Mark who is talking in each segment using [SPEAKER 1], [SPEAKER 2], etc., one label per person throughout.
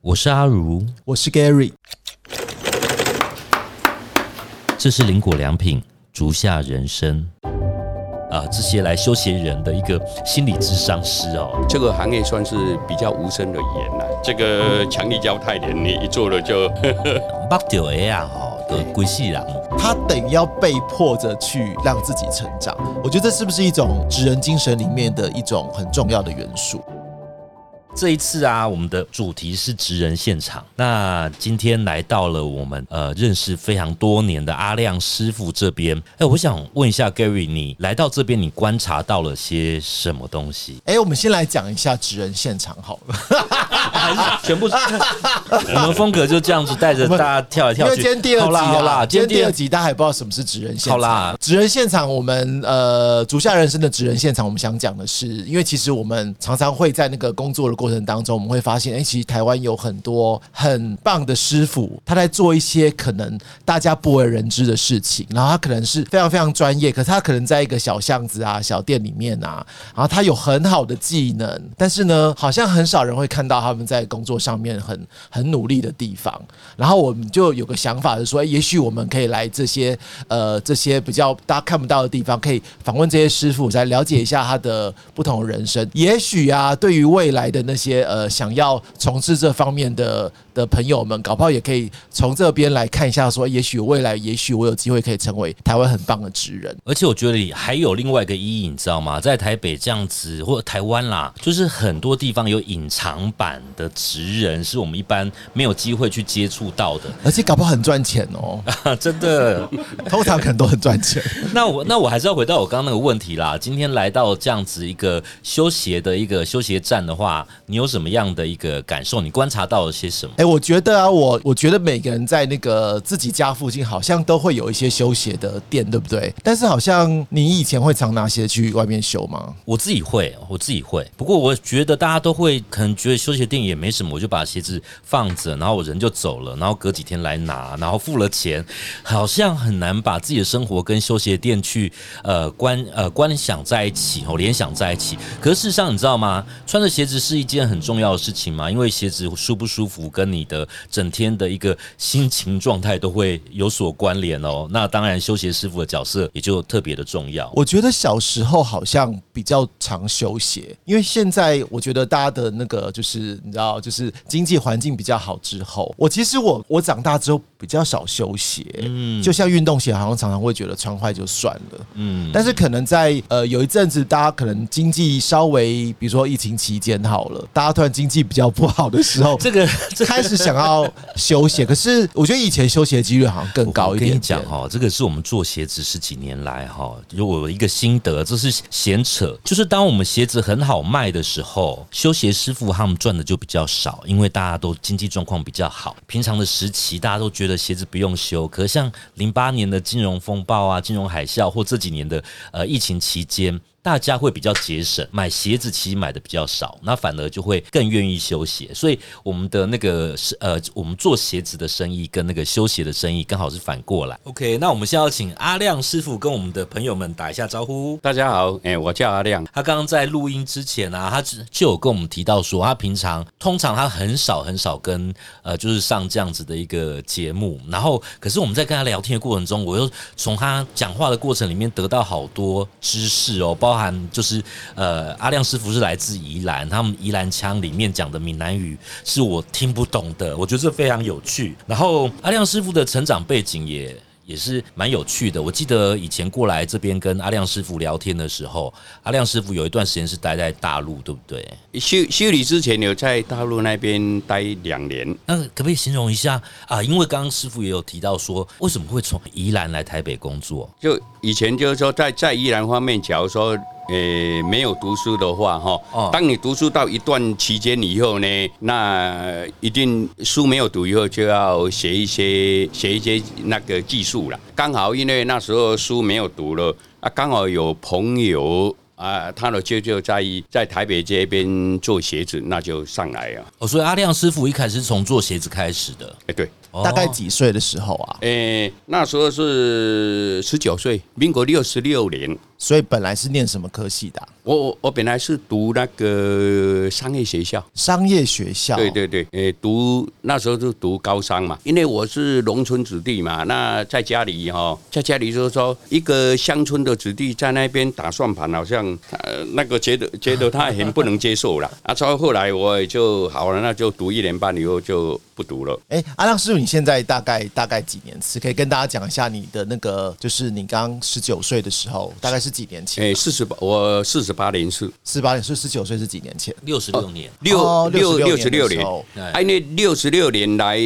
[SPEAKER 1] 我是阿如，
[SPEAKER 2] 我是 Gary，
[SPEAKER 1] 这是林果良品竹下人生啊，这些来修鞋人的一个心理智商师哦。
[SPEAKER 3] 这个行业算是比较无声的言了。这个强力胶太黏，你一做了就
[SPEAKER 1] 目掉的啊，吼，的归细人。
[SPEAKER 2] 他等于要被迫着去让自己成长。我觉得这是不是一种职人精神里面的一种很重要的元素？
[SPEAKER 1] 这一次啊，我们的主题是职人现场。那今天来到了我们呃认识非常多年的阿亮师傅这边。哎，我想问一下 Gary，你来到这边，你观察到了些什么东西？
[SPEAKER 2] 哎，我们先来讲一下职人现场好了，
[SPEAKER 1] 全部？我们风格就这样子，带着大家跳来跳去。
[SPEAKER 2] 因为今天第二集
[SPEAKER 1] 好啦，
[SPEAKER 2] 今天第二集大家还不知道什么是职人现场。
[SPEAKER 1] 好啦，
[SPEAKER 2] 职人现场，我们呃足下人生的职人现场，我们想讲的是，因为其实我们常常会在那个工作的过过程当中，我们会发现，哎，其实台湾有很多很棒的师傅，他在做一些可能大家不为人知的事情，然后他可能是非常非常专业，可是他可能在一个小巷子啊、小店里面啊，然后他有很好的技能，但是呢，好像很少人会看到他们在工作上面很很努力的地方。然后我们就有个想法，是说，也许我们可以来这些呃这些比较大家看不到的地方，可以访问这些师傅，再了解一下他的不同的人生。也许啊，对于未来的那些呃想要从事这方面的的朋友们，搞不好也可以从这边来看一下，说，也许未来，也许我有机会可以成为台湾很棒的职人。
[SPEAKER 1] 而且我觉得还有另外一个意义，你知道吗？在台北这样子，或者台湾啦，就是很多地方有隐藏版的职人，是我们一般没有机会去接触到的，
[SPEAKER 2] 而且搞不好很赚钱哦，
[SPEAKER 1] 真的，
[SPEAKER 2] 通常可能都很赚钱。
[SPEAKER 1] 那我那我还是要回到我刚刚那个问题啦。今天来到这样子一个休鞋的一个休鞋站的话，你有什么样的一个感受？你观察到了些什么？
[SPEAKER 2] 哎，我觉得啊，我我觉得每个人在那个自己家附近，好像都会有一些修鞋的店，对不对？但是好像你以前会常拿鞋去外面修吗？
[SPEAKER 1] 我自己会，我自己会。不过我觉得大家都会，可能觉得修鞋店也没什么，我就把鞋子放着，然后我人就走了，然后隔几天来拿，然后付了钱，好像很难把自己的生活跟修鞋店去呃关呃关想在一起哦，联想在一起。可是事实上，你知道吗？穿着鞋子是一件很重要的事情嘛，因为鞋子舒不舒服跟你你的整天的一个心情状态都会有所关联哦。那当然，修鞋师傅的角色也就特别的重要。
[SPEAKER 2] 我觉得小时候好像比较常修鞋，因为现在我觉得大家的那个就是你知道，就是经济环境比较好之后，我其实我我长大之后比较少修鞋，嗯，就像运动鞋，好像常常会觉得穿坏就算了，嗯，但是可能在呃有一阵子，大家可能经济稍微，比如说疫情期间好了，大家突然经济比较不好的时候，
[SPEAKER 1] 这个
[SPEAKER 2] 开始想要修鞋，可是我觉得以前修鞋的几率好像更高一点。
[SPEAKER 1] 跟你讲哈，这个是我们做鞋子十几年来哈，如果一个心得，这是闲扯，就是当我们鞋子很好卖的时候，修鞋师傅他们赚的就比较少，因为大家都经济状况比较好。平常的时期，大家都觉得的鞋子不用修，可是像零八年的金融风暴啊、金融海啸，或这几年的呃疫情期间。大家会比较节省，买鞋子其实买的比较少，那反而就会更愿意修鞋。所以我们的那个是呃，我们做鞋子的生意跟那个修鞋的生意刚好是反过来。OK，那我们现在要请阿亮师傅跟我们的朋友们打一下招呼。
[SPEAKER 3] 大家好，哎，我叫阿亮。
[SPEAKER 1] 他刚刚在录音之前啊，他只就有跟我们提到说，他平常通常他很少很少跟呃，就是上这样子的一个节目。然后，可是我们在跟他聊天的过程中，我又从他讲话的过程里面得到好多知识哦，包。含就是呃，阿亮师傅是来自宜兰，他们宜兰腔里面讲的闽南语是我听不懂的，我觉得这非常有趣。然后阿亮师傅的成长背景也也是蛮有趣的。我记得以前过来这边跟阿亮师傅聊天的时候，阿亮师傅有一段时间是待在大陆，对不对？
[SPEAKER 3] 修修理之前有在大陆那边待两年。
[SPEAKER 1] 那可不可以形容一下啊？因为刚刚师傅也有提到说，为什么会从宜兰来台北工作？
[SPEAKER 3] 就以前就是说，在在依然方面，假如说。诶，没有读书的话，哈，当你读书到一段期间以后呢，那一定书没有读以后，就要学一些学一些那个技术了。刚好因为那时候书没有读了，啊，刚好有朋友啊，他的舅舅在在台北这边做鞋子，那就上来啊。
[SPEAKER 1] 哦，所以阿亮师傅一开始从做鞋子开始的。
[SPEAKER 3] 哎，对，
[SPEAKER 2] 大概几岁的时候啊？
[SPEAKER 3] 诶，那时候是十九岁，民国六十六年。
[SPEAKER 2] 所以本来是念什么科系的啊、
[SPEAKER 3] 我我我本来是读那个商业学校。
[SPEAKER 2] 商业学校。
[SPEAKER 3] 对对对，诶，读那时候就读高商嘛，因为我是农村子弟嘛，那在家里哈、在家里就是说一个乡村的子弟在那边打算盘，好像呃那个觉得觉得他很不能接受了，啊，所以后来我也就好了，那就读一年半以后就不读了。
[SPEAKER 2] 哎，阿亮师傅，你现在大概大概几年次？可以跟大家讲一下你的那个，就是你刚十九岁的时候，大概是几年前？
[SPEAKER 3] 哎，四十八，我四十八年是
[SPEAKER 2] 十八年，是十九岁是几年前？
[SPEAKER 1] 六十六年，
[SPEAKER 3] 六
[SPEAKER 2] 哦
[SPEAKER 3] 六六十六年哎，那六十六年来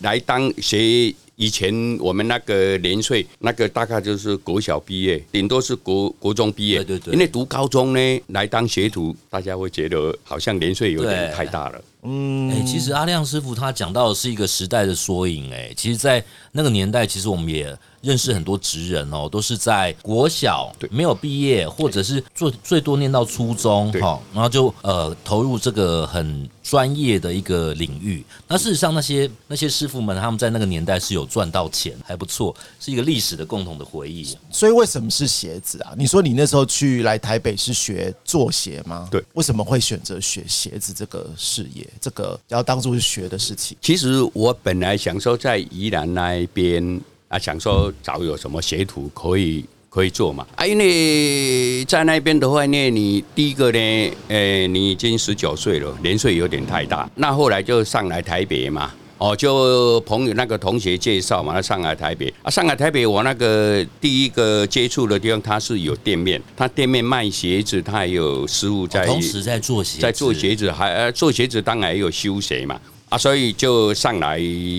[SPEAKER 3] 来当学。以前我们那个年岁，那个大概就是国小毕业，顶多是国国中毕业。
[SPEAKER 1] 对对对
[SPEAKER 3] 因为读高中呢，来当学徒，大家会觉得好像年岁有点太大了。
[SPEAKER 2] 嗯
[SPEAKER 1] 哎、其实阿亮师傅他讲到的是一个时代的缩影。哎，其实，在那个年代，其实我们也认识很多职人哦，都是在国小
[SPEAKER 3] 对
[SPEAKER 1] 没有毕业，或者是最最多念到初中
[SPEAKER 3] 对
[SPEAKER 1] 哈，然后就呃投入这个很专业的一个领域。那事实上，那些那些师傅们，他们在那个年代是有赚到钱，还不错，是一个历史的共同的回忆。
[SPEAKER 2] 所以为什么是鞋子啊？你说你那时候去来台北是学做鞋吗？
[SPEAKER 3] 对，
[SPEAKER 2] 为什么会选择学鞋子这个事业？这个要当做是学的事情？
[SPEAKER 3] 其实我本来想说在宜兰那一边啊，想说找有什么学徒可以可以做嘛啊，因为在那边的话呢，你第一个呢，呃，你已经十九岁了，年岁有点太大。那后来就上来台北嘛。哦，就朋友那个同学介绍嘛，他上来台北啊，上来台北，我那个第一个接触的地方，他是有店面，他店面卖鞋子，他也有师傅在，
[SPEAKER 1] 哦同时在做鞋子，
[SPEAKER 3] 在做鞋子，还呃做鞋子当然也有修鞋嘛。啊，所以就上来，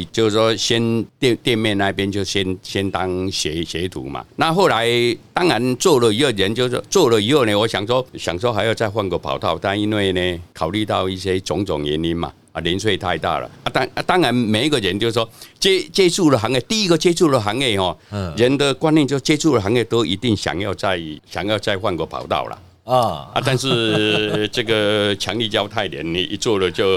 [SPEAKER 3] 就是说先店店面那边就先先当学学徒嘛。那后来当然做了以后，人就是做了以后呢，我想说想说还要再换个跑道，但因为呢考虑到一些种种原因嘛，啊年岁太大了啊。当啊当然每一个人就是说接接触了行业，第一个接触了行业哦，
[SPEAKER 1] 嗯
[SPEAKER 3] 人的观念就接触了行业都一定想要再想要再换个跑道了。
[SPEAKER 1] 啊，
[SPEAKER 3] 啊，但是这个强力胶太黏，你一做了就，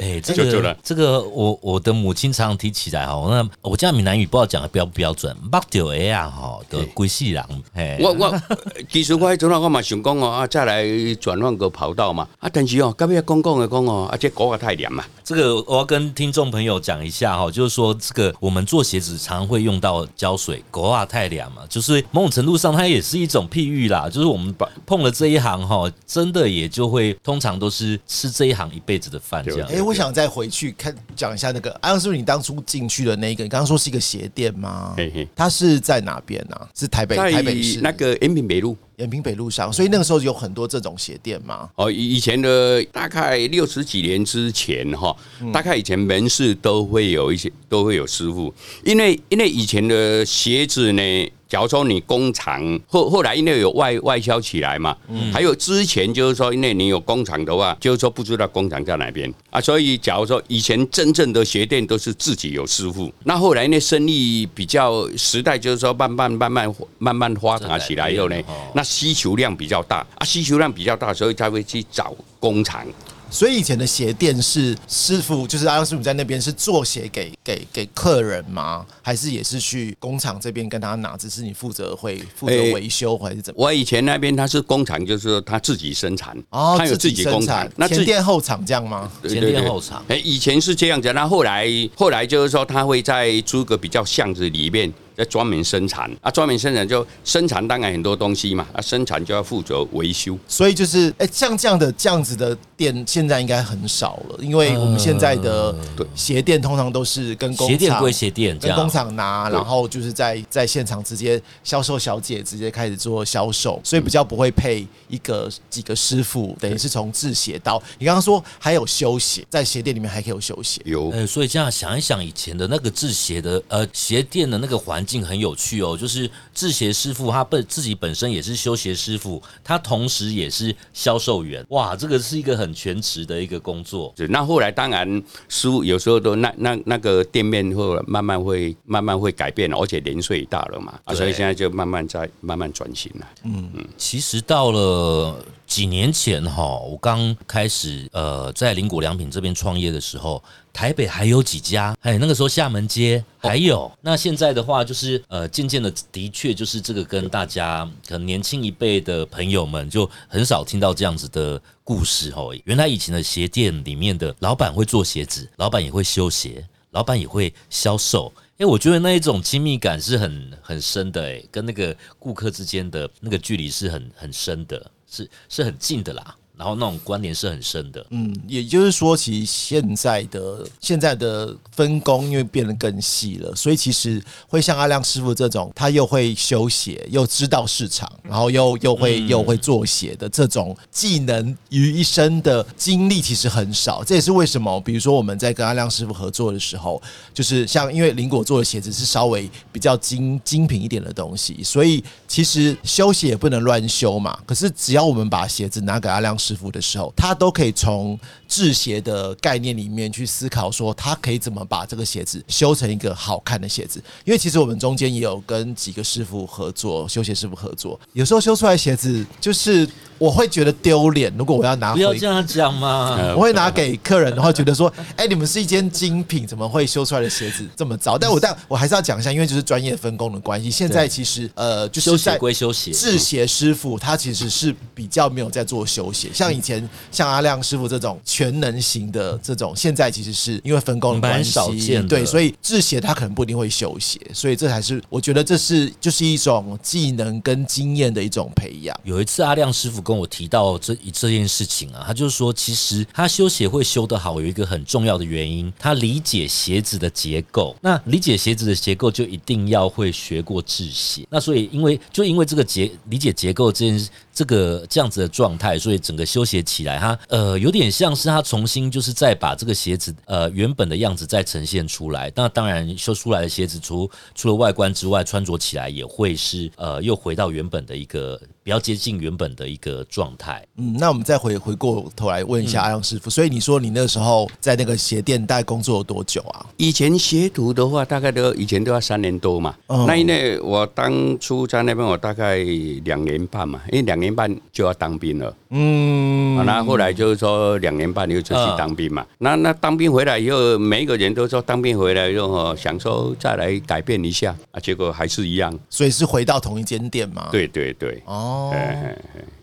[SPEAKER 1] 哎、这个
[SPEAKER 3] 就做了。
[SPEAKER 1] 这个我我的母亲常常提起来哈，那我家闽南语不知道讲的标不标准，目掉的啊哈的归细人，哎，
[SPEAKER 3] 我我其实我迄阵啊，我嘛想讲哦，啊，再来转换个跑道嘛，啊，但是哦，到尾讲讲的讲哦，啊，这股啊太黏嘛，
[SPEAKER 1] 这个我要跟听众朋友讲一下哈，就是说这个我们做鞋子常会用到胶水，狗啊太黏嘛，就是某种程度上它也是一种譬喻啦，就是我们把碰了这一行哈，真的也就会通常都是吃这一行一辈子的饭这样
[SPEAKER 2] 哎、。我想再回去看讲一下那个阿亮师傅，你当初进去的那个，你刚刚说是一个鞋店吗？
[SPEAKER 3] 嘿嘿，
[SPEAKER 2] 它是在哪边呢、啊？是台北
[SPEAKER 3] 在
[SPEAKER 2] 台北市
[SPEAKER 3] 那个延平北路。
[SPEAKER 2] 延平北路上，所以那个时候有很多这种鞋店嘛？
[SPEAKER 3] 哦，以以前的大概六十几年之前哈，大概以前门市都会有一些都会有师傅，因为因为以前的鞋子呢。假如说你工厂后后来因为有外外销起来嘛，还有之前就是说，因为你有工厂的话，就是说不知道工厂在哪边啊，所以假如说以前真正的鞋店都是自己有师傅，那后来那生意比较时代就是说慢慢慢慢慢慢发达起来以后呢那需求量比较大啊，需求量比较大，所以才会去找工厂。
[SPEAKER 2] 所以以前的鞋店是师傅，就是阿亮师傅在那边是做鞋给给给客人吗？还是也是去工厂这边跟他拿？只是你负责会负责维修还是怎么？
[SPEAKER 3] 我以前那边他是工厂，就是他自己生产，
[SPEAKER 2] 哦，
[SPEAKER 3] 他有自己
[SPEAKER 2] 生
[SPEAKER 3] 工厂，，那自
[SPEAKER 2] 前店后厂这样吗？
[SPEAKER 1] 前店后厂
[SPEAKER 3] 哎，以前是这样子，那后来后来就是说他会在租个比较巷子里面。在专门生产啊，专门生产就生产当然很多东西嘛，啊，生产就要负责维修。
[SPEAKER 2] 所以就是，哎、像这样的这样子的店，现在应该很少了，因为我们现在的
[SPEAKER 3] 对
[SPEAKER 2] 鞋店通常都是跟工厂
[SPEAKER 1] 鞋店归鞋店，
[SPEAKER 2] 跟工。厂拿，然后就是在在现场直接销售小姐直接开始做销售，所以比较不会配一个几个师傅，等于是从制鞋到你刚刚说还有修鞋，在鞋店里面还可以有修鞋。
[SPEAKER 3] 有
[SPEAKER 1] 呃，所以这样想一想，以前的那个制鞋的呃鞋店的那个环境很有趣哦，就是制鞋师傅他本自己本身也是修鞋师傅，他同时也是销售员，哇，这个是一个很全职的一个工作。
[SPEAKER 3] 是那后来当然师傅有时候都那那那个店面会慢慢会慢慢会改变了，而且年岁大了嘛，啊，所以现在就慢慢在慢慢转型了。
[SPEAKER 1] 嗯嗯其实到了几年前哈，我刚开始呃在林果良品这边创业的时候，台北还有几家，哎，那个时候厦门街还有。那现在的话，就是呃渐渐的，的确就是这个跟大家可能年轻一辈的朋友们就很少听到这样子的故事哦。原来以前的鞋店里面的老板会做鞋子，老板也会修鞋，老板也会销售。哎，我觉得那一种亲密感是很很深的，哎，跟那个顾客之间的那个距离是很很深的，是是很近的啦。然后那种关联是很深的，
[SPEAKER 2] 嗯，也就是说，其实现在的现在的分工因为变得更细了，所以其实会像阿亮师傅这种，他又会修鞋，又知道市场，然后又又会又会做鞋的这种技能于一身的经历，其实很少。这也是为什么，比如说我们在跟阿亮师傅合作的时候，就是像因为林果做的鞋子是稍微比较精精品一点的东西，所以其实修鞋也不能乱修嘛。可是只要我们把鞋子拿给阿亮师。师傅的时候，他都可以从制鞋的概念里面去思考，说他可以怎么把这个鞋子修成一个好看的鞋子。因为其实我们中间也有跟几个师傅合作，修鞋师傅合作，有时候修出来鞋子就是。我会觉得丢脸，如果我要拿，
[SPEAKER 1] 不要这样讲嘛。
[SPEAKER 2] 我会拿给客人的话，觉得说，哎，你们是一间精品，怎么会修出来的鞋子这么糟？但我但我还是要讲一下，因为就是专业分工的关系。现在其实呃，就是
[SPEAKER 1] 修鞋归修鞋，
[SPEAKER 2] 制鞋师傅他其实是比较没有在做修鞋，像以前像阿亮师傅这种全能型的这种，现在其实是因为分工的关系，对，所以制鞋他可能不一定会修鞋，所以这才是我觉得这是就是一种技能跟经验的一种培养。
[SPEAKER 1] 有一次阿亮师傅。跟我提到这这件事情啊，他就是说，其实他修鞋会修得好，有一个很重要的原因，他理解鞋子的结构。那理解鞋子的结构，就一定要会学过制鞋。那所以，因为就因为这个结理解结构这件这个这样子的状态，所以整个修鞋起来，它呃有点像是它重新就是再把这个鞋子呃原本的样子再呈现出来。那当然修出来的鞋子，除除了外观之外，穿着起来也会是呃又回到原本的一个。比较接近原本的一个状态。
[SPEAKER 2] 嗯，那我们再回回过头来问一下阿阳师傅。所以你说你那时候在那个鞋店大概工作了多久啊？
[SPEAKER 3] 以前学徒的话，大概都以前都要三年多嘛。那因为我当初在那边，我大概两年半嘛，因为两年半就要当兵了。嗯，那后来就是说两年半又出去当兵嘛。那那当兵回来以后，每一个人都说当兵回来以后想说再来改变一下啊，结果还是一样。
[SPEAKER 2] 所以是回到同一间店吗？
[SPEAKER 3] 对对对。哦。哦，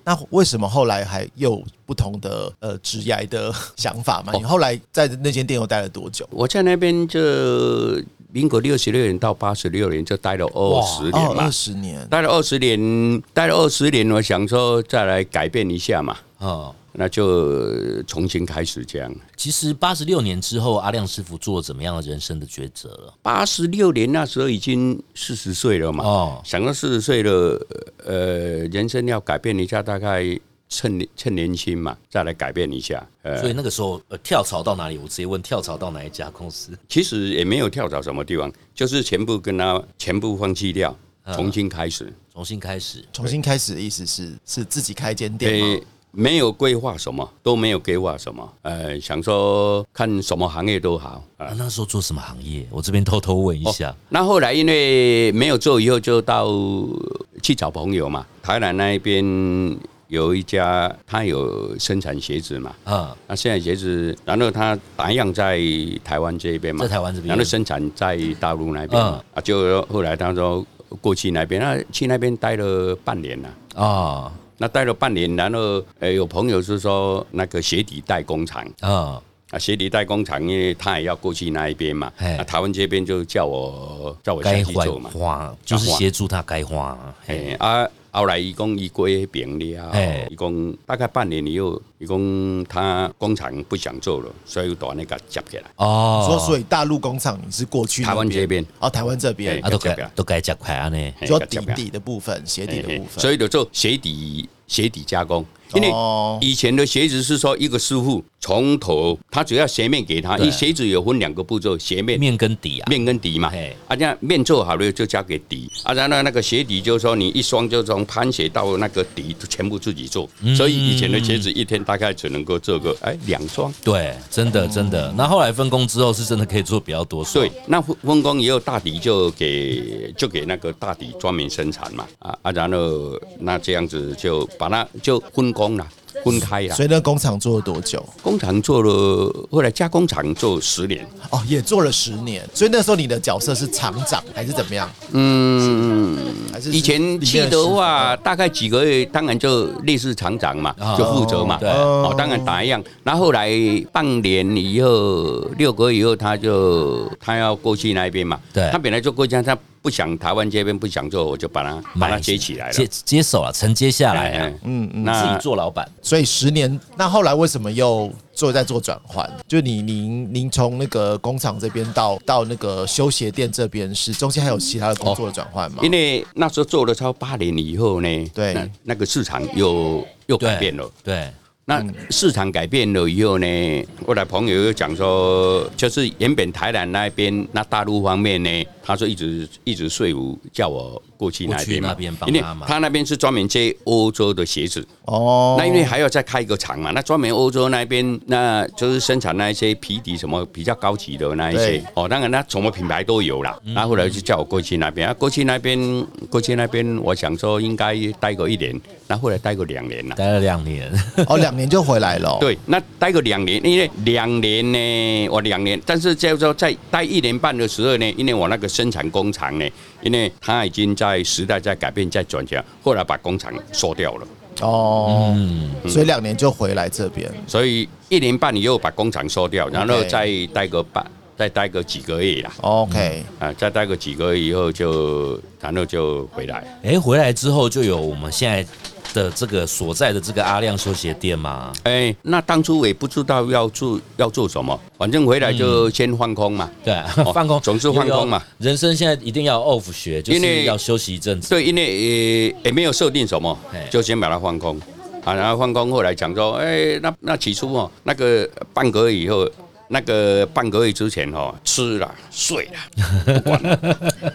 [SPEAKER 2] 那为什么后来还有不同的呃职业的想法嘛？你后来在那间店又待了多久？
[SPEAKER 3] 我在那边就民国六十六年到八十六年，就待了二十年嘛，
[SPEAKER 2] 二十年，
[SPEAKER 3] 待了二十年，待了二十年，我想说再来改变一下嘛，哦。那就重新开始这样。
[SPEAKER 1] 其实八十六年之后，阿亮师傅做了怎么样的人生的抉择了？
[SPEAKER 3] 八十六年那时候已经四十岁了嘛。哦，想到四十岁了，呃，人生要改变一下，大概趁趁年轻嘛，再来改变一下。
[SPEAKER 1] 呃，所以那个时候呃，跳槽到哪里？我直接问跳槽到哪一家公司？
[SPEAKER 3] 其实也没有跳槽什么地方，就是全部跟他全部放弃掉，重新开始，
[SPEAKER 1] 重新开始，
[SPEAKER 2] 重新开始的意思是是自己开间店吗？
[SPEAKER 3] 没有规划什么，都没有规划什么。呃，想说看什么行业都好。
[SPEAKER 1] 啊，那时候做什么行业？我这边偷偷问一下。
[SPEAKER 3] 那后来因为没有做，以后就到去找朋友嘛。台南那一边有一家，他有生产鞋子嘛。啊，那生产鞋子，然后他打样在台湾这边嘛，
[SPEAKER 1] 在台湾这边，
[SPEAKER 3] 然后生产在大陆那边。啊，就后来他说过去那边，那去那边待了半年了。啊。那待了半年，然后呃，有朋友是说那个鞋底代工厂啊，啊，鞋底代工厂，因为他也要过去那一边嘛，那台湾这边就叫我叫我下去做
[SPEAKER 1] 嘛，花就是协助他该花。
[SPEAKER 3] 哎啊，后来一共一归平了，一共大概半年以后，一共他工厂不想做了，所以把那个接起来。
[SPEAKER 2] 哦，说所以大陆工厂你是过去
[SPEAKER 3] 台湾这边，
[SPEAKER 2] 哦，台湾这边
[SPEAKER 1] 啊，都改都改接快啊呢，
[SPEAKER 2] 做底底的部分，鞋底的部分，
[SPEAKER 3] 所以就做鞋底鞋底加工。因为以前的鞋子是说一个师傅从头，他只要鞋面给他，因为鞋子有分两个步骤，鞋面。
[SPEAKER 1] 面跟底啊，
[SPEAKER 3] 面跟底嘛。
[SPEAKER 1] 嘿，
[SPEAKER 3] 啊，这样面做好了就交给底，啊，然后那个鞋底就是说你一双就从攀鞋到那个底就全部自己做，
[SPEAKER 1] 嗯。
[SPEAKER 3] 所以以前的鞋子一天大概只能够做个哎两双。
[SPEAKER 1] 对，真的真的。那后来分工之后，是真的可以做比较多双。
[SPEAKER 3] 对，那分分工以后，大底就给就给那个大底专门生产嘛，啊啊，然后那这样子就把它就分工了，分开了。
[SPEAKER 2] 所以那工厂做了多久？
[SPEAKER 3] 工厂做了，后来加工厂做十年，
[SPEAKER 2] 哦，也做了十年。所以那时候你的角色是厂长还是怎么样？
[SPEAKER 3] 嗯，
[SPEAKER 2] 还是
[SPEAKER 3] 以前去的话，大概几个月，当然就类似厂长嘛
[SPEAKER 1] 啊，
[SPEAKER 3] 就负责嘛。
[SPEAKER 1] 对
[SPEAKER 3] 哦，当然打一样。然后后来半年以后，六个月以后，他就他要过去那边嘛。
[SPEAKER 1] 对
[SPEAKER 3] 他本来就过去，他不想台湾这边不想做，我就把它把它接起来了。
[SPEAKER 1] 接接手了，承接下来啊
[SPEAKER 3] 哎，
[SPEAKER 2] 嗯嗯。
[SPEAKER 1] 自己做老板。
[SPEAKER 2] 所以十年，那后来为什么又做在做转换？就你您您从那个工厂这边到到那个修鞋店这边，是中间还有其他的工作的转换吗？
[SPEAKER 3] 因为那时候做了超八年以后呢，
[SPEAKER 2] 对
[SPEAKER 3] 那那个市场又又改变了。
[SPEAKER 1] 对，
[SPEAKER 3] 那市场改变了以后呢，后来朋友又讲说，就是原本台南那边，那大陆方面呢，他说一直一直说服叫我过去那边因为
[SPEAKER 1] 他
[SPEAKER 3] 他那边是专门接欧洲的鞋子，
[SPEAKER 2] 哦，
[SPEAKER 3] 那因为还要再开一个厂嘛，那专门欧洲那边，那就是生产那一些皮底什么比较高级的那一些哦，当然那什么品牌都有啦。然后后来就叫我过去那边，啊，过去那边，过去那边，我想说应该待个一年，那后来待个两年了。
[SPEAKER 1] 待了两年。
[SPEAKER 2] 哦，两年就回来了哦。
[SPEAKER 3] 对，那待个两年，因为两年呢，我两年，但是叫做在待一年半的时候呢，因为我那个生产工厂呢，因为它已经在时代在改变，在转型，后来把工厂收掉了，
[SPEAKER 2] 哦，
[SPEAKER 1] 嗯，
[SPEAKER 2] 所以两年就回来这边。
[SPEAKER 3] 所以一年半以后把工厂收掉，然后再待个半，再待个几个月啦
[SPEAKER 2] ，OK，
[SPEAKER 3] 啊，再待个几个月以后就，然后就回来。
[SPEAKER 1] 哎，回来之后就有我们现在的这个所在的这个阿亮修鞋店嘛？
[SPEAKER 3] 哎，那当初我也不知道要做要做什么，反正回来就先放空嘛。
[SPEAKER 1] 对啊，放空
[SPEAKER 3] 总是放空嘛。
[SPEAKER 1] 人生现在一定要 off 学，就
[SPEAKER 3] 因为
[SPEAKER 1] 是要休息一阵子。
[SPEAKER 3] 对，因为也也没有设定什么
[SPEAKER 1] 嘿，
[SPEAKER 3] 就先把它放空啊，然后放空，后来讲说，哎，那那起初哦，那个半个月以后。那个半个月之前哦，吃了睡了，不管了。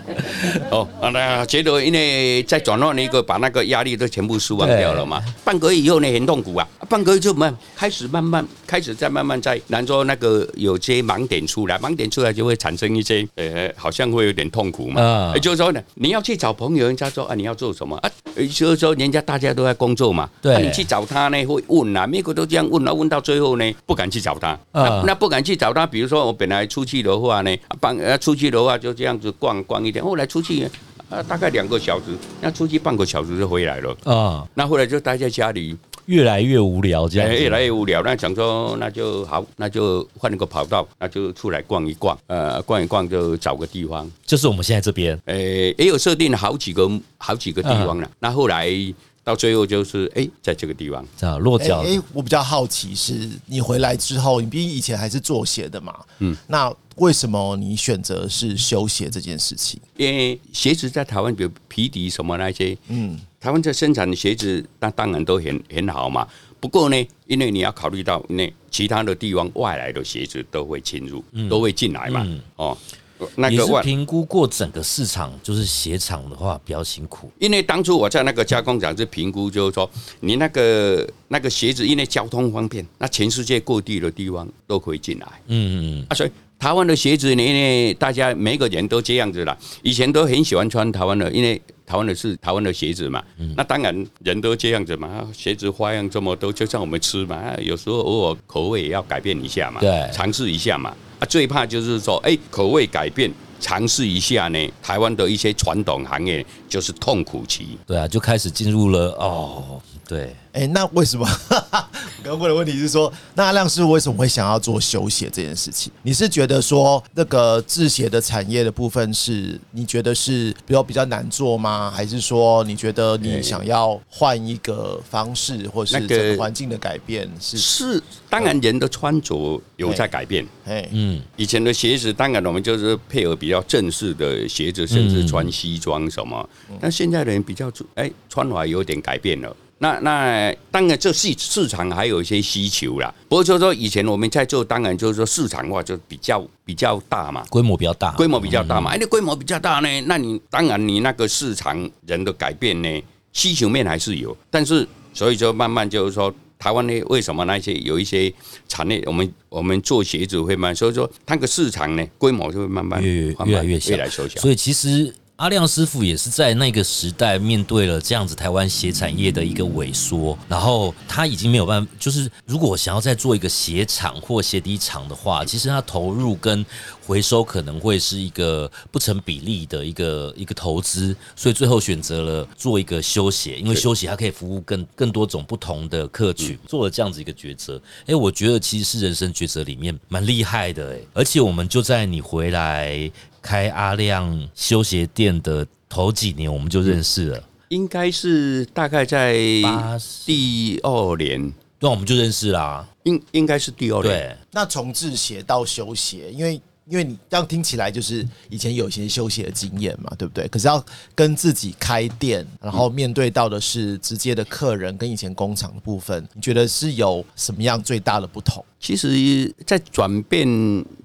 [SPEAKER 3] 哦，啊，那觉得因为在转换那个，把那个压力都全部释放掉了嘛。半个月以后呢，很痛苦啊。半个月就慢开始慢慢开始在慢慢在，然后那个有些盲点出来，盲点出来就会产生一些呃，好像会有点痛苦嘛。
[SPEAKER 1] 啊
[SPEAKER 3] 就是说呢，你要去找朋友，人家说啊，你要做什么啊？呃就是说人家大家都在工作嘛，
[SPEAKER 1] 对
[SPEAKER 3] 啊你去找他呢会问啊，每个都这样问啊，问到最后呢不敢去找他，那不敢去找他。比如说我本来出去的话呢，半呃出去的话就这样子逛逛一天，后来出去啊大概两个小时，那出去半个小时就回来了。
[SPEAKER 1] 啊，
[SPEAKER 3] 那后来就待在家里，
[SPEAKER 1] 越来越无聊这样
[SPEAKER 3] 越来越无聊。那想说那就好，那就换一个跑道，那就出来逛一逛，呃，逛一逛就找个地方。
[SPEAKER 1] 就是我们现在这边
[SPEAKER 3] 呃，也有设定好几个好几个地方了。那后来到最后就是，哎，在这个地方，
[SPEAKER 1] 这样落
[SPEAKER 2] 哎、
[SPEAKER 1] 脚。
[SPEAKER 2] 哎我比较好奇是，你回来之后，你毕竟以前还是做鞋的嘛，嗯，那为什么你选择是修鞋这件事情？
[SPEAKER 3] 因为鞋子在台湾，比如皮底什么那些，
[SPEAKER 2] 嗯，
[SPEAKER 3] 台湾在生产的鞋子，那当然都很很好嘛。不过呢，因为你要考虑到，那其他的地方外来的鞋子都会侵入，都会进来嘛。
[SPEAKER 1] 嗯。
[SPEAKER 3] 哦，那个外，
[SPEAKER 1] 评估过整个市场，就是鞋厂的话比较辛苦。
[SPEAKER 3] 因为当初我在那个加工厂是评估，就是说你那个那个鞋子，因为交通方便，那全世界各地的地方都可以进来。
[SPEAKER 1] 嗯嗯
[SPEAKER 3] 啊，所以台湾的鞋子呢，因为大家每个人都这样子啦，以前都很喜欢穿台湾的，因为台湾的是台湾的鞋子嘛。那当然人都这样子嘛，啊鞋子花样这么多，就像我们吃嘛，啊有时候偶尔口味也要改变一下嘛，
[SPEAKER 1] 对
[SPEAKER 3] 尝试一下嘛。啊，最怕就是说，哎，口味改变。尝试一下呢，台湾的一些传统行业就是痛苦期。
[SPEAKER 1] 对啊，就开始进入了哦，对，
[SPEAKER 2] 哎、那为什么？我刚问的问题是说，那阿亮师为什么会想要做修鞋这件事情？你是觉得说那个制鞋的产业的部分是你觉得是比较比较难做吗？还是说你觉得你想要换一个方式，或是环境的改变？是，
[SPEAKER 3] 是，当然人的穿着有在改变。
[SPEAKER 2] 哎，
[SPEAKER 1] 嗯，
[SPEAKER 3] 以前的鞋子，当然我们就是配合比较正式的鞋子，甚至穿西装什么。但现在的人比较注哎，穿法有点改变了。那那当然这市市场还有一些需求啦。不过就是说以前我们在做，当然就是说市场化就比较比较大嘛，
[SPEAKER 1] 规模比较大，
[SPEAKER 3] 规模比较大嘛。哎，你规模比较大呢，那你当然你那个市场人的改变呢，需求面还是有，但是所以就慢慢就是说。台湾呢？为什么那些有一些产业，我们我们做鞋子会慢，所以说它个市场呢，规模就会慢慢
[SPEAKER 1] 越越来越小，
[SPEAKER 3] 越来越小。
[SPEAKER 1] 所以其实。阿亮师傅也是在那个时代面对了这样子台湾鞋产业的一个萎缩，然后他已经没有办法，就是如果想要再做一个鞋厂或鞋底厂的话，其实他投入跟回收可能会是一个不成比例的一个一个投资，所以最后选择了做一个修鞋，因为修鞋它可以服务更更多种不同的客群，做了这样子一个抉择。哎，我觉得其实是人生抉择里面蛮厉害的哎，而且我们就在你回来。开阿亮修鞋店的头几年，我们就认识了，
[SPEAKER 3] 应该是大概在第二年，
[SPEAKER 1] 那我们就认识啦。
[SPEAKER 3] 应应该是第二年。
[SPEAKER 1] 对，
[SPEAKER 2] 那从制鞋到修鞋，因为。因为你这样听起来就是以前有一些休息的经验嘛，对不对？可是要跟自己开店，然后面对到的是直接的客人，跟以前工厂的部分，你觉得是有什么样最大的不同？
[SPEAKER 3] 其实，在转变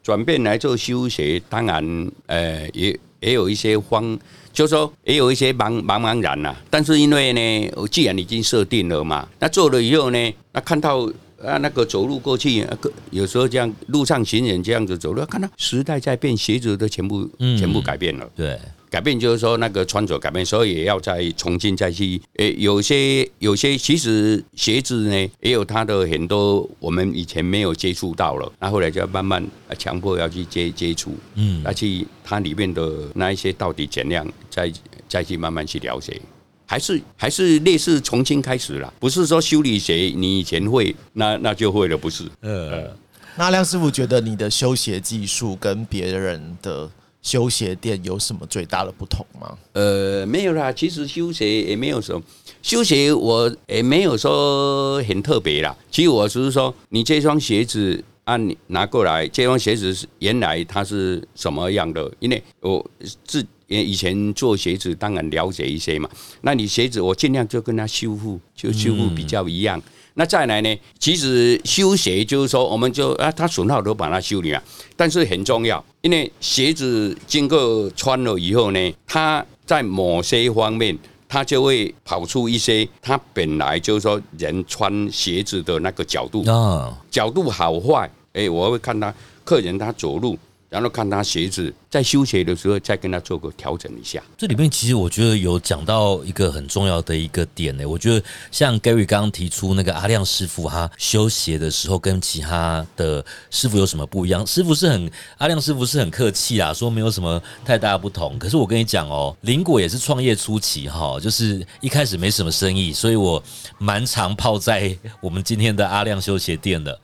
[SPEAKER 3] 转变来做休息，当然，呃，也也有一些慌，就说也有一些茫茫茫然呐。但是因为呢，既然已经设定了嘛，那做了以后呢，那看到。啊，那个走路过去，有时候这样路上行人这样子走路，看到时代在变，鞋子都全部全部改变了。
[SPEAKER 1] 对，
[SPEAKER 3] 改变就是说那个穿着改变，所以也要再重新再去。诶，有些有些其实鞋子呢，也有它的很多我们以前没有接触到了，那后来就要慢慢强迫要去接接触，嗯，那去它里面的那一些到底怎样，再再去慢慢去了解。还是还是类似重新开始了，不是说修理鞋你以前会，那那就会了，不是？呃，
[SPEAKER 2] 那亮师傅觉得你的修鞋技术跟别人的修鞋店有什么最大的不同吗？
[SPEAKER 3] 呃，没有啦，其实修鞋也没有什么，修鞋我也没有说很特别啦。其实我只是说，你这双鞋子按你拿过来，这双鞋子是原来它是什么样的？因为我自以前做鞋子，当然了解一些嘛。那你鞋子，我尽量就跟他修复，就修复比较一样。那再来呢？其实修鞋就是说，我们就啊，它损耗都把它修理了。但是很重要，因为鞋子经过穿了以后呢，它在某些方面，它就会跑出一些它本来就是说人穿鞋子的那个角度啊，角度好坏，哎，我会看他客人他走路。然后看他鞋子在修鞋的时候，再跟他做个调整一下。
[SPEAKER 1] 这里面其实我觉得有讲到一个很重要的一个点呢。我觉得像 Gary 刚刚提出那个阿亮师傅，他修鞋的时候跟其他的师傅有什么不一样？师傅是很阿亮师傅是很客气啊，说没有什么太大不同。可是我跟你讲哦，林果也是创业初期哈，就是一开始没什么生意，所以我蛮常泡在我们今天的阿亮修鞋店的。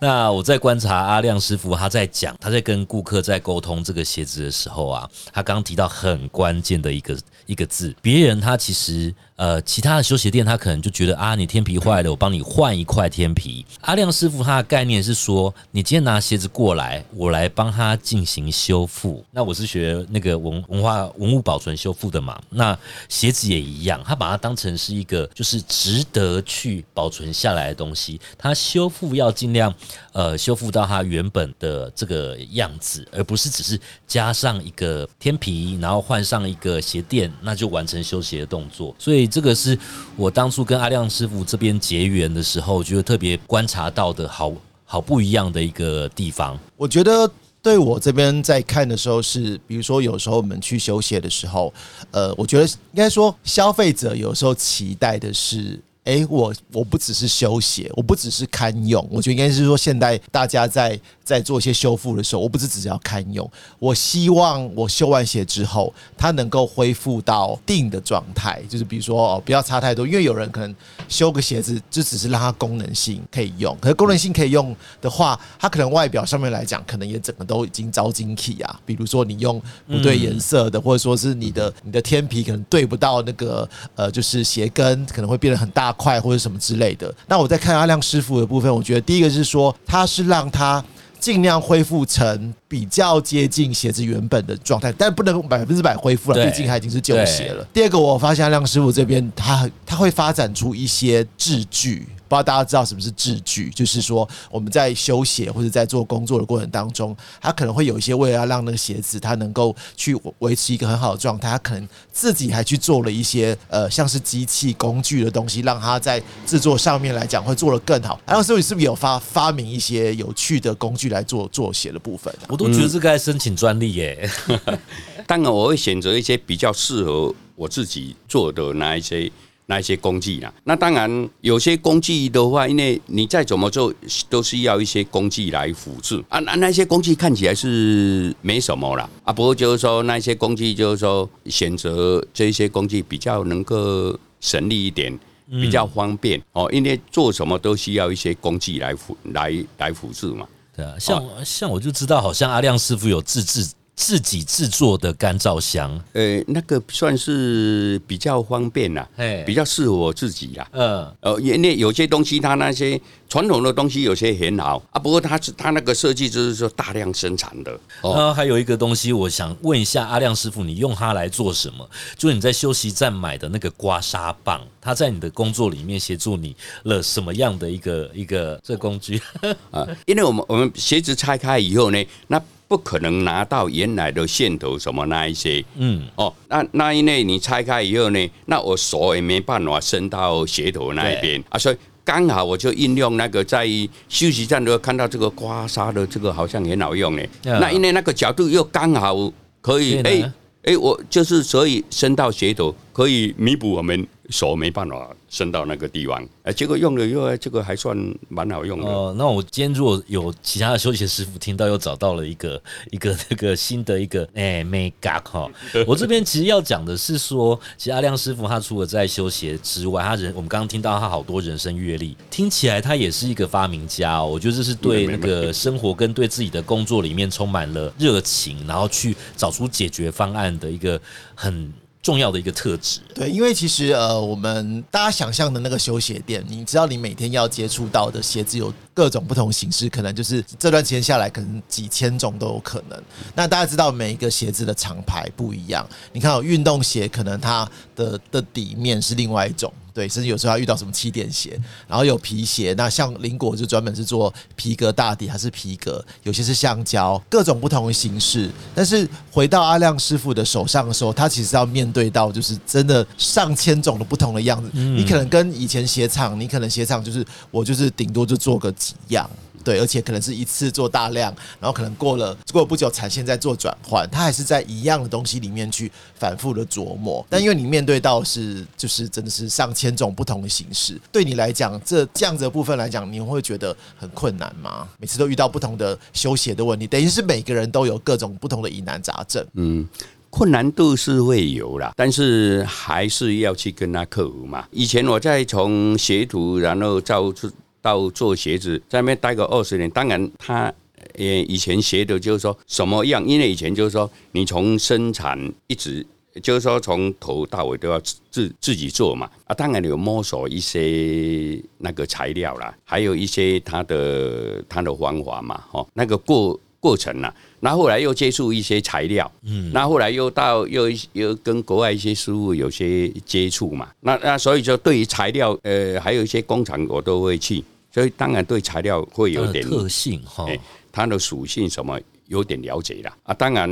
[SPEAKER 1] 那我在观察阿亮师傅，他在讲，他在跟顾。客在沟通这个鞋的时候啊，他刚刚提到很关键的一个一个字，别人他其实。呃，其他的修鞋店他可能就觉得啊，你天皮坏了，我帮你换一块天皮。阿亮师傅他的概念是说，你今天拿鞋子过来，我来帮他进行修复。那我是学那个文文化文物保存修复的嘛，那鞋子也一样，他把它当成是一个就是值得去保存下来的东西。他修复要尽量呃修复到它原本的这个样子，而不是只是加上一个天皮，然后换上一个鞋垫，那就完成修鞋的动作。所以。这个是我当初跟阿亮师傅这边结缘的时候，觉得特别观察到的好好不一样的一个地方。
[SPEAKER 2] 我觉得对我这边在看的时候，是比如说有时候我们去修鞋的时候，呃，我觉得应该说消费者有时候期待的是。哎，我我不只是修鞋，我不只是堪用，我觉得应该是说，现代大家在在做一些修复的时候，我不是只是要堪用，我希望我修完鞋之后，它能够恢复到定的状态，就是比如说哦，不要差太多，因为有人可能修个鞋子就只是让它功能性可以用，可是功能性可以用的话，它可能外表上面来讲，可能也整个都已经招精气啊，比如说你用不对颜色的，或者说是你的你的天皮可能对不到那个呃，就是鞋跟可能会变得很大。块或者什么之类的。那我在看阿亮师傅的部分，我觉得第一个是说，他是让他尽量恢复成比较接近鞋子原本的状态，但不能百分之百恢复了，毕竟它已经是旧鞋了。第二个，我发现亮师傅这边他很他会发展出一些制具。不知道大家知道什么是制具，就是说我们在修鞋或者在做工作的过程当中，它可能会有一些为了要让那个鞋子它能够去维持一个很好的状态，它可能自己还去做了一些呃像是机器工具的东西，让它在制作上面来讲会做得更好。阿亮师傅你是不是有发发明一些有趣的工具来做做鞋的部分、啊？
[SPEAKER 1] 我都觉得这个该申请专利耶。
[SPEAKER 3] 当然我会选择一些比较适合我自己做的那一些。那一些工具啦，那当然有些工具的话，因为你再怎么做，都是要一些工具来辅助啊。那那些工具看起来是没什么啦啊，不过就是说那些工具，就是说选择这些工具比较能够省力一点，比较方便哦。因为做什么都需要一些工具来辅来来辅助嘛。
[SPEAKER 1] 对啊，像像我就知道，好像阿亮师傅有自制。自己制作的干燥箱，
[SPEAKER 3] 呃，那个算是比较方便啦，比较适合我自己啦。嗯，呃，因为有些东西它那些传统的东西有些很好啊，不过它是它那个设计就是说大量生产的。
[SPEAKER 1] 哦，还有一个东西，我想问一下阿亮师傅，你用它来做什么？就是你在休息站买的那个刮痧棒，它在你的工作里面协助你了什么样的一个一个这工具？
[SPEAKER 3] 啊，因为我们我们鞋子拆开以后呢，那不可能拿到原来的线头什么那一些，嗯，哦，那那因为你拆开以后呢，那我手也没办法伸到鞋头那一边。啊，所以刚好我就应用那个在休息站都看到这个刮痧的这个好像很好用呢。那因为那个角度又刚好可以，哎哎，我就是所以伸到鞋头可以弥补我们。手没办法伸到那个地方，哎，结果用了以后，这个还算蛮好用的。哦，
[SPEAKER 1] 那我今天如果有其他的休息师傅听到，又找到了一个 一个那个新的一个哎，make up 哈。我这边其实要讲的是说，其实阿亮师傅他除了在修鞋之外，他人我们刚刚听到他好多人生阅历，听起来他也是一个发明家。哦。我觉得这是对那个生活跟对自己的工作里面充满了热情，然后去找出解决方案的一个很。重要的一个特质，
[SPEAKER 2] 对，因为其实呃，我们大家想象的那个修鞋店，你知道你每天要接触到的鞋子有各种不同形式，可能就是这段时间下来，可能几千种都有可能。那大家知道每一个鞋子的厂牌不一样，你看，有运动鞋，可能它的的底面是另外一种。对，甚至有时候要遇到什么气垫鞋，然后有皮鞋，那像林果就专门是做皮革大底还是皮革，有些是橡胶，各种不同的形式。但是回到阿亮师傅的手上的时候，他其实要面对到就是真的上千种的不同的样子。你可能跟以前鞋厂，你可能鞋厂就是我就是顶多就做个几样。对，而且可能是一次做大量，然后可能过了过了不久产线在做转换，它还是在一样的东西里面去反复的琢磨。但因为你面对到是就是真的是上千种不同的形式，对你来讲，这这样子的部分来讲，你会觉得很困难吗？每次都遇到不同的修鞋的问题，等于是每个人都有各种不同的疑难杂症。
[SPEAKER 3] 嗯，困难度是会有啦，但是还是要去跟他克服嘛。以前我在从学徒，然后造出。到做鞋子，在那边待个二十年，当然他也以前学的就是说什么样，因为以前就是说你从生产一直就是说从头到尾都要自自己做嘛啊，当然有摸索一些那个材料啦，还有一些它的它的方法嘛，哦，那个过过程呐，那后来又接触一些材料，嗯，那后来又到又又跟国外一些师傅有些接触嘛，那那所以说对于材料，呃，还有一些工厂我都会去。所以当然对材料会有点
[SPEAKER 1] 特性哈，
[SPEAKER 3] 它的属性什么有点了解了啊。当然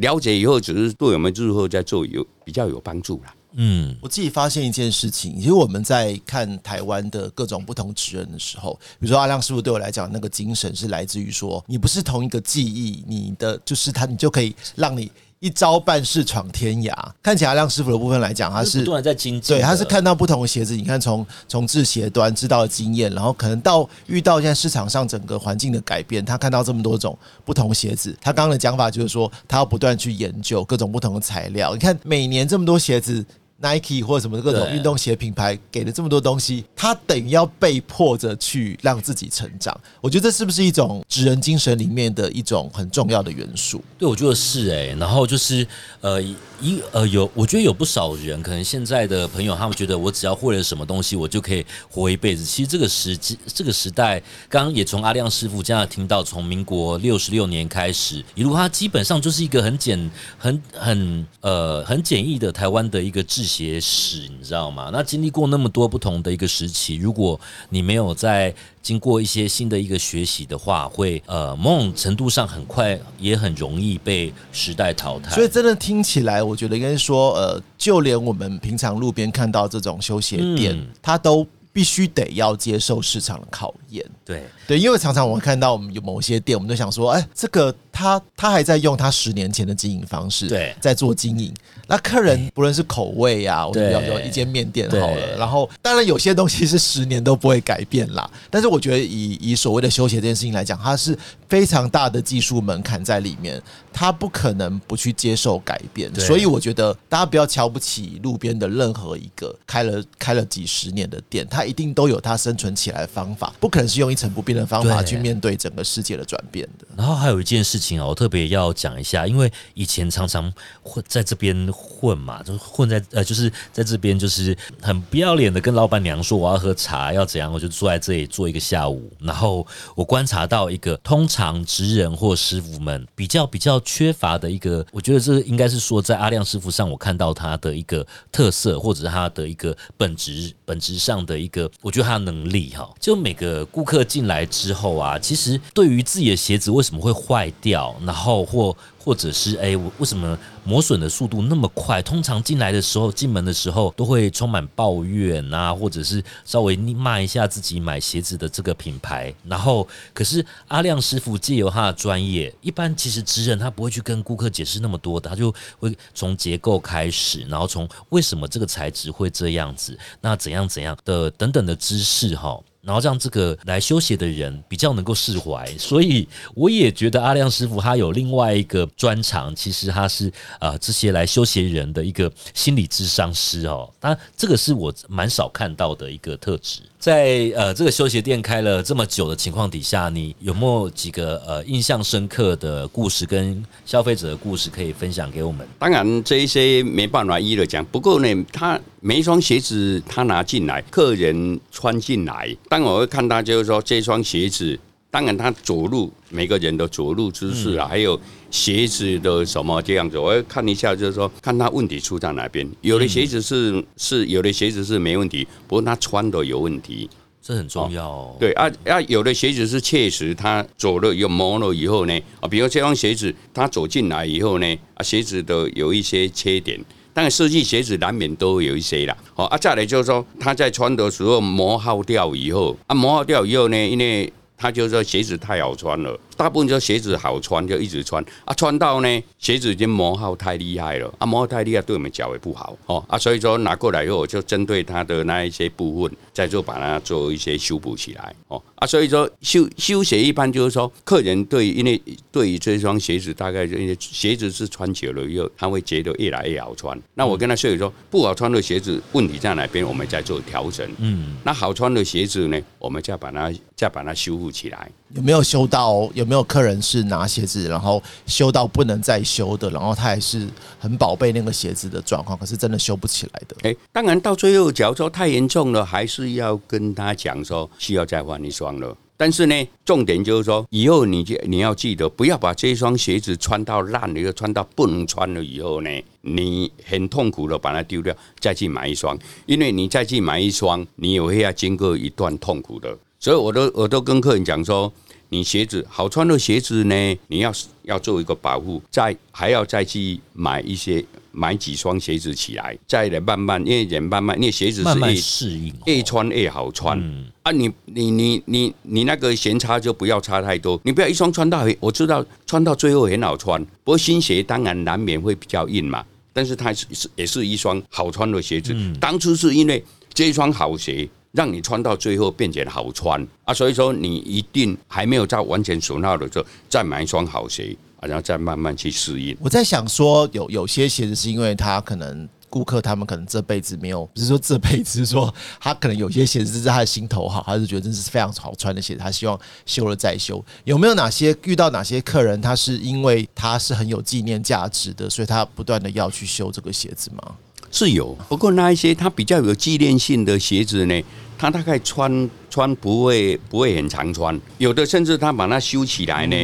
[SPEAKER 3] 了解以后，只是对我们日后在做有比较有帮助了。
[SPEAKER 2] 嗯，我自己发现一件事情，其实我们在看台湾的各种不同职人的时候，比如说阿亮师傅对我来讲，那个精神是来自于说，你不是同一个技艺，你的就是他，你就可以让你。一招半式闯天涯，看起来亮师傅的部分来讲，他是
[SPEAKER 1] 不断在精进。
[SPEAKER 2] 对，他是看到不同的鞋子，你看从从制鞋端知道的经验，然后可能到遇到现在市场上整个环境的改变，他看到这么多种不同鞋子，他刚刚的讲法就是说，他要不断去研究各种不同的材料。你看每年这么多鞋子。Nike 或者什么各种运动鞋品牌给了这么多东西，他等于要被迫着去让自己成长。我觉得这是不是一种职人精神里面的一种很重要的元素？
[SPEAKER 1] 对，我觉得是哎、然后就是呃一呃有，我觉得有不少人可能现在的朋友，他们觉得我只要会了什么东西，我就可以活一辈子。其实这个时机这个时代，刚刚也从阿亮师傅这样听到，从民国六十六年开始，一路他基本上就是一个很简很很呃很简易的台湾的一个制鞋史，你知道吗？那经历过那么多不同的一个时期，如果你没有在经过一些新的一个学习的话，会呃某种程度上很快也很容易被时代淘汰。
[SPEAKER 2] 所以真的听起来，我觉得应该说，呃，就连我们平常路边看到这种修鞋店，
[SPEAKER 1] 嗯
[SPEAKER 2] 它都必须得要接受市场的考验。
[SPEAKER 1] 对
[SPEAKER 2] 对，因为常常我们看到我们有某些店，我们都想说，哎，这个他他还在用他十年前的经营方式，
[SPEAKER 1] 对
[SPEAKER 2] 在做经营。那客人不论是口味呀、我就比
[SPEAKER 1] 对
[SPEAKER 2] 方说一间面店好了，然后当然有些东西是十年都不会改变啦。但是我觉得以以所谓的修鞋这件事情来讲，它是非常大的技术门槛在里面，他不可能不去接受改变。所以我觉得大家不要瞧不起路边的任何一个开了开了几十年的店，它一定都有它生存起来的方法，不可能是用一成不变的方法去面对整个世界的转变的。
[SPEAKER 1] 然后还有一件事情哦，我特别要讲一下，因为以前常常混在这边混嘛，就混在呃，就是在这边就是很不要脸的跟老板娘说我要喝茶，要怎样，我就坐在这里坐一个下午。然后我观察到一个通常职人或师傅们比较比较缺乏的一个，我觉得这应该是说在阿亮师傅上我看到他的一个特色，或者是他的一个本质本质上的一个，我觉得他的能力哈，就每个顾客进来之后啊，其实对于自己的鞋子为什么会坏掉，然后或或者是哎，我为什么磨损的速度那么快？通常进来的时候，进门的时候都会充满抱怨啊，或者是稍微骂一下自己买鞋子的这个品牌。然后，可是阿亮师傅借由他的专业，一般其实职人他不会去跟顾客解释那么多的，他就会从结构开始，然后从为什么这个材质会这样子，那怎样怎样的等等的知识哈。然后让这个来修鞋的人比较能够释怀，所以我也觉得阿亮师傅他有另外一个专长，其实他是呃这些来修鞋人的一个心理智商师哦。当然，这个是我蛮少看到的一个特质。在呃这个修鞋店开了这么久的情况底下，你有没有几个呃印象深刻的故事跟消费者的故事可以分享给我们？
[SPEAKER 3] 当然这一些没办法一一的讲，不过呢，他每一双鞋子他拿进来，客人穿进来，当然我会看他就是说这双鞋子。当然，他走路每个人的走路姿势啊，还有鞋子的什么这样子，我会看一下，就是说看他问题出在哪边。有的鞋子是是有的鞋子是没问题，不过他穿的有问题。
[SPEAKER 1] 这很重要哦。
[SPEAKER 3] 对啊啊，有的鞋子是确实他走了有磨了以后呢，啊，比如这双鞋子他走进来以后呢，啊，鞋子的有一些缺点。但，设计鞋子难免都有一些啦。好啊，再来就是说，他在穿的时候磨耗掉以后，啊，磨耗掉以后呢，因为他就说鞋子太好穿了，大部分就鞋子好穿就一直穿啊，穿到呢鞋子已经磨耗太厉害了啊，磨耗太厉害对我们脚也不好哦啊，所以说拿过来以后，我就针对它的那一些部分，再做把它做一些修补起来哦啊，所以说修修鞋一般就是说，客人对因为对于这双鞋子大概因为鞋子是穿久了以后，他会觉得越来越好穿。那我跟他说说，不好穿的鞋子问题在哪边，我们再做调整。
[SPEAKER 1] 嗯，
[SPEAKER 3] 那好穿的鞋子呢，我们再把它再把它修复起来。
[SPEAKER 2] 有没有修到？有没有客人是拿鞋子，然后修到不能再修的，然后他还是很宝贝那个鞋子的状况，可是真的修不起来的？
[SPEAKER 3] 哎，当然到最后，假如说太严重了，还是要跟他讲说需要再换一双了。但是呢，重点就是说，以后你就你要记得，不要把这双鞋子穿到烂了，又穿到不能穿了以后呢，你很痛苦的把它丢掉，再去买一双，因为你再去买一双，你也会要经过一段痛苦的。所以我都我都跟客人讲说，你鞋子好穿的鞋子呢，你要要做一个保护，再还要再去买一些买几双鞋子起来，再来慢慢，因为人慢慢，因为鞋子是越
[SPEAKER 1] 适应哦。
[SPEAKER 3] 越穿越好穿。啊你，你你你你那个闲差就不要差太多，你不要一双穿到很，我知道穿到最后很好穿，不过新鞋当然难免会比较硬嘛，但是它是是也是一双好穿的鞋子。当初是因为这一双好鞋。让你穿到最后变成好穿啊，所以说你一定还没有到完全损耗的时候，再买一双好鞋啊，然后再慢慢去适应。
[SPEAKER 2] 我在想说，有有些鞋子是因为它可能顾客他们可能这辈子没有，不是说这辈子，是说他可能有些鞋子是他的心头好，他是觉得这是非常好穿的鞋子，他希望修了再修。有没有哪些遇到哪些客人，他是因为他是很有纪念价值的，所以他不断的要去修这个鞋子吗？
[SPEAKER 3] 是有，不过那一些他比较有纪念性的鞋子呢，它大概穿穿不会不会很常穿，有的甚至他把它修起来呢，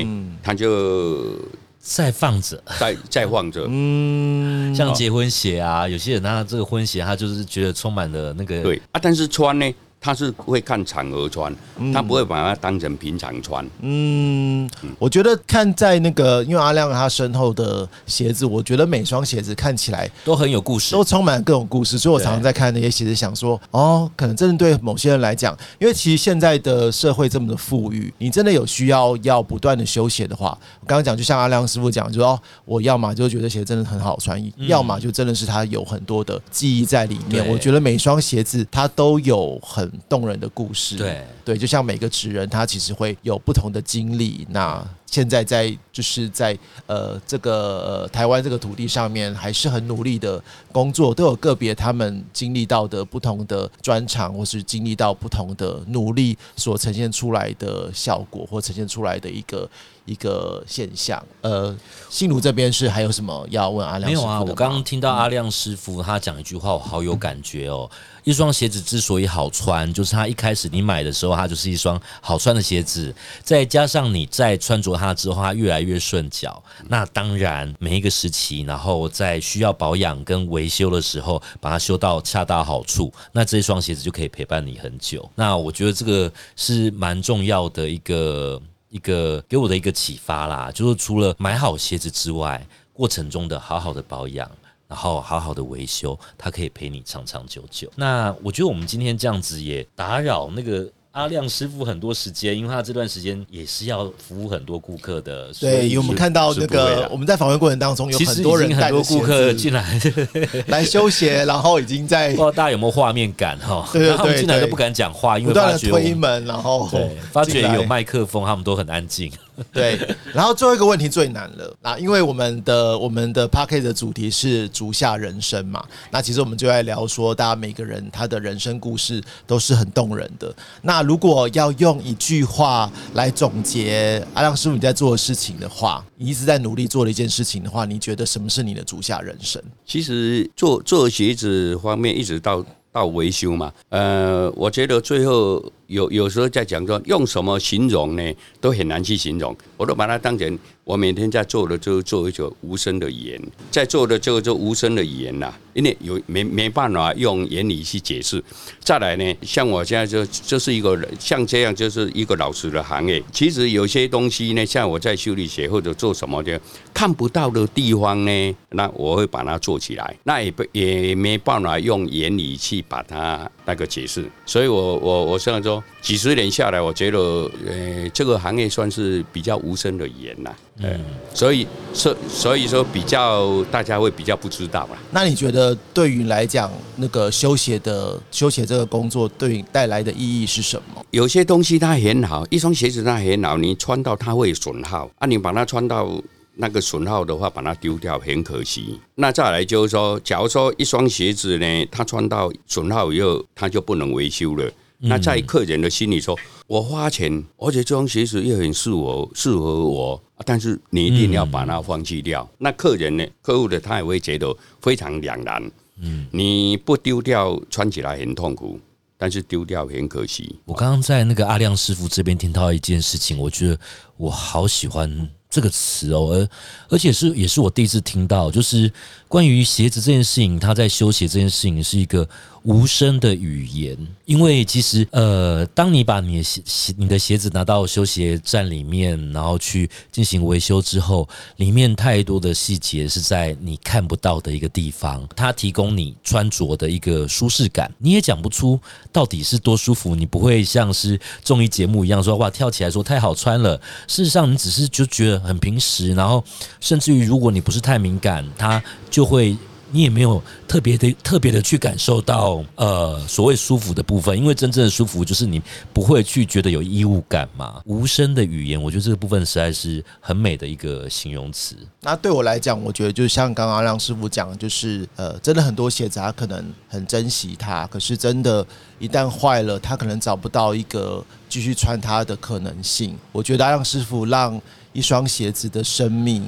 [SPEAKER 3] 他就
[SPEAKER 1] 再放着，
[SPEAKER 3] 再再放着。
[SPEAKER 2] 嗯，
[SPEAKER 1] 像结婚鞋啊，有些人他这个婚鞋，他就是觉得充满了那个
[SPEAKER 3] 对啊，但是穿呢，他是会看场合穿，他不会把它当成平常穿。
[SPEAKER 2] 嗯，我觉得看在那个，因为阿亮他身后的鞋子，我觉得每双鞋子看起来
[SPEAKER 1] 都很有故事，
[SPEAKER 2] 都充满各种故事，所以我常常在看那些鞋子，想说，哦，可能真的对某些人来讲，因为其实现在的社会这么的富裕，你真的有需要要不断的修鞋的话，我刚刚讲，就像阿亮师傅讲，就说我要么就觉得鞋真的很好穿，要么就真的是他有很多的记忆在里面。我觉得每双鞋子它都有很动人的故事，
[SPEAKER 1] 对
[SPEAKER 2] 对，就像每个职人，他其实会有不同的经历。那现在在就是在呃这个、呃、台湾这个土地上面，还是很努力的工作，都有个别他们经历到的不同的专长，或是经历到不同的努力所呈现出来的效果，或呈现出来的一个一个现象。呃，新如这边是还有什么要问阿亮
[SPEAKER 1] 没有啊？我刚刚听到阿亮师傅他讲一句话，我好有感觉哦。一双鞋子之所以好穿，就是它一开始你买的时候，它就是一双好穿的鞋子，再加上你在穿着它之后，它越来越顺脚。那当然，每一个时期，然后在需要保养跟维修的时候，把它修到恰到好处，那这双鞋子就可以陪伴你很久。那我觉得这个是蛮重要的一个一个给我的一个启发啦，就是除了买好鞋子之外，过程中的好好的保养。然后好好的维修，它可以陪你长长久久。那我觉得我们今天这样子也打扰那个阿亮师傅很多时间，因为他这段时间也是要服务很多顾客的。所
[SPEAKER 2] 对，
[SPEAKER 1] 以
[SPEAKER 2] 因为我们看到那个我们在访问过程当中，有很多人
[SPEAKER 1] 很多
[SPEAKER 2] 带着
[SPEAKER 1] 顾客进来，
[SPEAKER 2] 来修鞋，然后已经在
[SPEAKER 1] 不知道大家有没有画面感哈？
[SPEAKER 2] 对对对对
[SPEAKER 1] 进来都不敢讲话，因
[SPEAKER 2] 不断的
[SPEAKER 1] 为发觉
[SPEAKER 2] 推门，然后
[SPEAKER 1] 对，发觉有麦克风，他们都很安静。
[SPEAKER 2] 对，然后最后一个问题最难了啊，因为我们的我们的 p a c k e 的主题是足下人生嘛，那其实我们就在聊说，大家每个人他的人生故事都是很动人的。那如果要用一句话来总结阿亮师傅你在做的事情的话，你一直在努力做的一件事情的话，你觉得什么是你的足下人生？
[SPEAKER 3] 其实做做鞋子方面，一直到到维修嘛，呃，我觉得最后有有时候在讲说用什么形容呢，都很难去形容，我都把它当成我每天在做的就做一种无声的语言，在做的就就无声的语言啦，因为有没没办法用言语去解释。再来呢，像我现在就就是一个像这样就是一个老师的行业，其实有些东西呢，像我在修理鞋或者做什么的看不到的地方呢，那我会把它做起来，那也不也没办法用言语去把它那个解释，所以我我我这样说，几十年下来，我觉得呃这个行业算是比较无声的语言啦，嗯，所以所所以说比较大家会比较不知道吧。
[SPEAKER 2] 那你觉得对于你来讲，那个修鞋的修鞋这个工作对你带来的意义是什么？
[SPEAKER 3] 有些东西它很好，一双鞋子它很好，你穿到它会损耗啊，你把它穿到那个损耗的话，把它丢掉很可惜。那再来就是说，假如说一双鞋子呢，它穿到损耗以后，它就不能维修了。那在客人的心里说，我花钱，而且这双鞋子又很适合适合我，但是你一定要把它放弃掉。那客人呢，客户的他也会觉得非常两难。嗯，你不丢掉，穿起来很痛苦，但是丢掉很可惜。
[SPEAKER 1] 我刚刚在那个阿亮师傅这边听到一件事情，我觉得我好喜欢这个词哦，而而且是也是我第一次听到，就是关于鞋子这件事情，他在修鞋这件事情是一个无声的语言，因为其实呃，当你把你的鞋鞋你的鞋子拿到修鞋站里面，然后去进行维修之后，里面太多的细节是在你看不到的一个地方，它提供你穿着的一个舒适感，你也讲不出到底是多舒服，你不会像是综艺节目一样说哇跳起来说太好穿了，事实上你只是就觉得很平时，然后甚至于如果你不是太敏感，它就会。你也没有特别的特别的去感受到呃所谓舒服的部分，因为真正的舒服就是你不会去觉得有异物感嘛。无声的语言，我觉得这个部分实在是很美的一个形容词。
[SPEAKER 2] 那对我来讲，我觉得就像刚刚让师傅讲，就是呃，真的很多鞋子他可能很珍惜它，可是真的，一旦坏了，他可能找不到一个继续穿它的可能性。我觉得让师傅让一双鞋子的生命。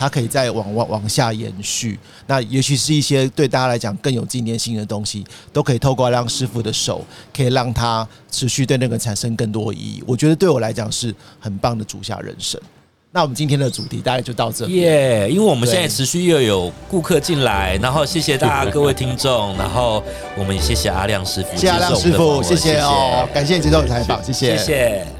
[SPEAKER 2] 它可以再往往往下延续，那也许是一些对大家来讲更有纪念性的东西，都可以透过让师傅的手，可以让它持续对那个产生更多意义。我觉得对我来讲是很棒的主下人生。那我们今天的主题大概就到这
[SPEAKER 1] 耶，因为我们现在持续又有顾客进来，然后谢谢大家各位听众，然后我们也谢谢阿亮师傅，
[SPEAKER 2] 谢谢阿亮师傅，谢谢哦，感谢接受采访，谢谢，
[SPEAKER 1] 谢谢。